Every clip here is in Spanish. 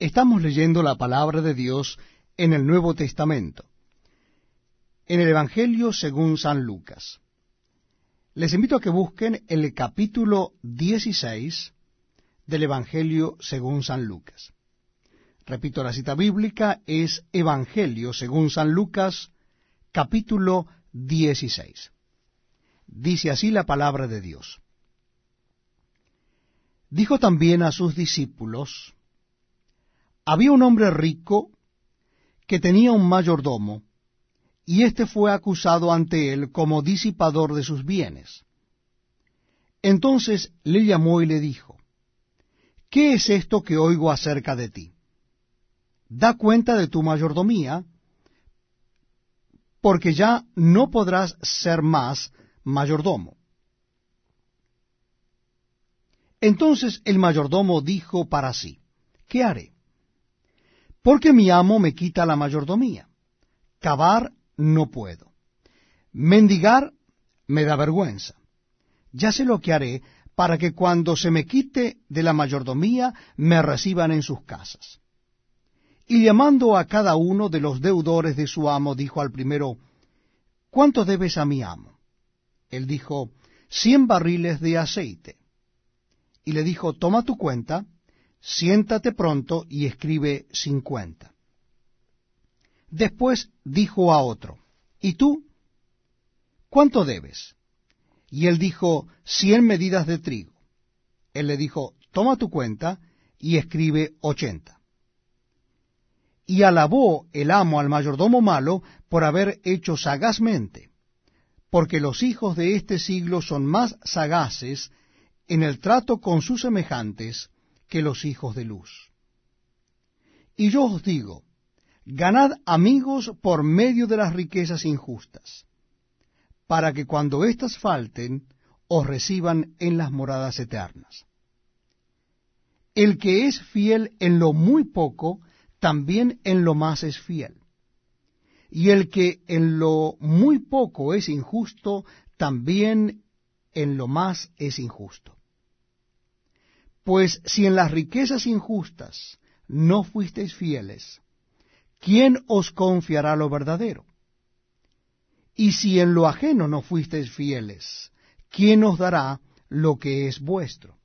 Estamos leyendo la palabra de Dios en el Nuevo Testamento, en el Evangelio según San Lucas. Les invito a que busquen el capítulo 16 del Evangelio según San Lucas. Repito, la cita bíblica es Evangelio según San Lucas, capítulo 16. Dice así la palabra de Dios. Dijo también a sus discípulos, había un hombre rico que tenía un mayordomo, y éste fue acusado ante él como disipador de sus bienes. Entonces le llamó y le dijo, ¿Qué es esto que oigo acerca de ti? Da cuenta de tu mayordomía, porque ya no podrás ser más mayordomo. Entonces el mayordomo dijo para sí, ¿qué haré? Porque mi amo me quita la mayordomía. Cavar no puedo. Mendigar me da vergüenza. Ya sé lo que haré para que cuando se me quite de la mayordomía me reciban en sus casas. Y llamando a cada uno de los deudores de su amo, dijo al primero, ¿Cuánto debes a mi amo? Él dijo, cien barriles de aceite y le dijo, toma tu cuenta, siéntate pronto y escribe cincuenta. Después dijo a otro, ¿y tú? ¿Cuánto debes? Y él dijo, cien medidas de trigo. Él le dijo, toma tu cuenta y escribe ochenta. Y alabó el amo al mayordomo malo por haber hecho sagazmente, porque los hijos de este siglo son más sagaces en el trato con sus semejantes que los hijos de luz. Y yo os digo, ganad amigos por medio de las riquezas injustas, para que cuando éstas falten, os reciban en las moradas eternas. El que es fiel en lo muy poco, también en lo más es fiel. Y el que en lo muy poco es injusto, también en lo más es injusto. Pues si en las riquezas injustas no fuisteis fieles, ¿quién os confiará lo verdadero? Y si en lo ajeno no fuisteis fieles, ¿quién os dará lo que es vuestro?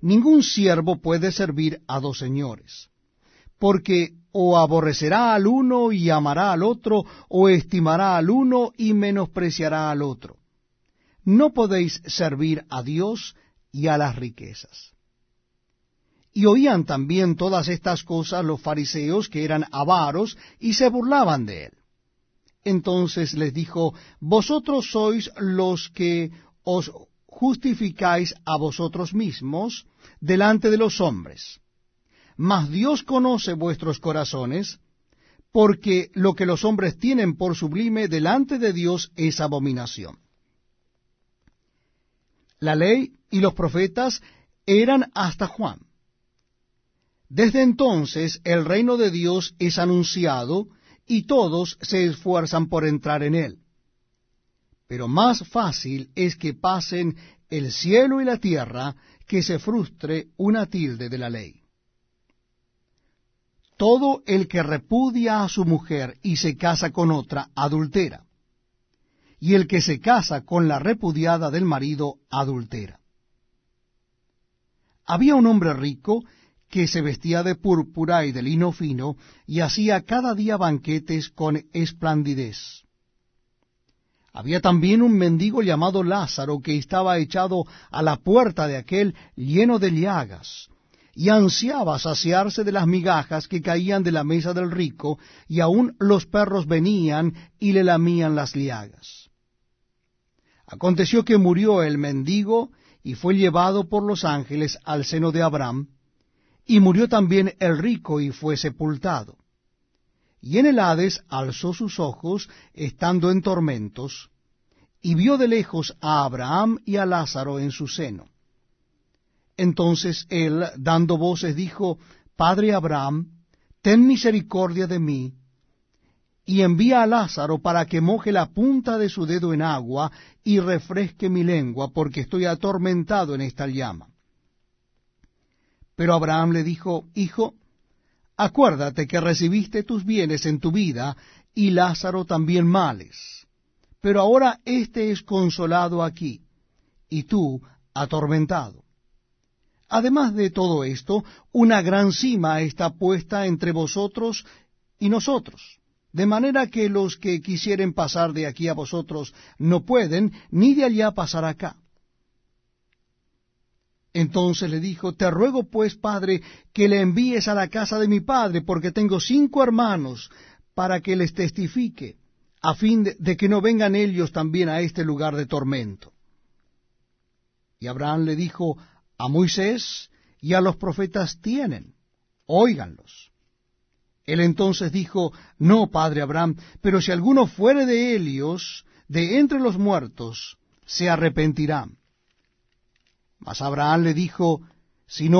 Ningún siervo puede servir a dos señores, porque o aborrecerá al uno y amará al otro, o estimará al uno y menospreciará al otro. No podéis servir a Dios y a las riquezas. Y oían también todas estas cosas los fariseos que eran avaros y se burlaban de él. Entonces les dijo, Vosotros sois los que os justificáis a vosotros mismos delante de los hombres. Mas Dios conoce vuestros corazones, porque lo que los hombres tienen por sublime delante de Dios es abominación. La ley y los profetas eran hasta Juan. Desde entonces el reino de Dios es anunciado y todos se esfuerzan por entrar en él. Pero más fácil es que pasen el cielo y la tierra que se frustre una tilde de la ley. Todo el que repudia a su mujer y se casa con otra adultera, y el que se casa con la repudiada del marido adultera. Había un hombre rico que se vestía de púrpura y de lino fino, y hacía cada día banquetes con esplandidez. Había también un mendigo llamado Lázaro que estaba echado a la puerta de aquel lleno de llagas, y ansiaba saciarse de las migajas que caían de la mesa del rico, y aun los perros venían y le lamían las llagas. Aconteció que murió el mendigo, y fue llevado por los ángeles al seno de Abraham, y murió también el rico y fue sepultado. Y en el Hades alzó sus ojos, estando en tormentos, y vio de lejos a Abraham y a Lázaro en su seno. Entonces él, dando voces, dijo, Padre Abraham, ten misericordia de mí, y envía a Lázaro para que moje la punta de su dedo en agua y refresque mi lengua, porque estoy atormentado en esta llama. Pero Abraham le dijo, Hijo, acuérdate que recibiste tus bienes en tu vida, y Lázaro también males. Pero ahora éste es consolado aquí, y tú atormentado. Además de todo esto, una gran cima está puesta entre vosotros y nosotros, de manera que los que quisieren pasar de aquí a vosotros no pueden, ni de allá pasar acá. Entonces le dijo, Te ruego pues, padre, que le envíes a la casa de mi padre, porque tengo cinco hermanos, para que les testifique, a fin de, que no vengan ellos también a este lugar de tormento. Y Abraham le dijo, A Moisés y a los profetas tienen, óiganlos. Él entonces dijo, No, padre Abraham, pero si alguno fuere de Helios, de entre los muertos, se arrepentirá. Mas Abraham le dijo, Si no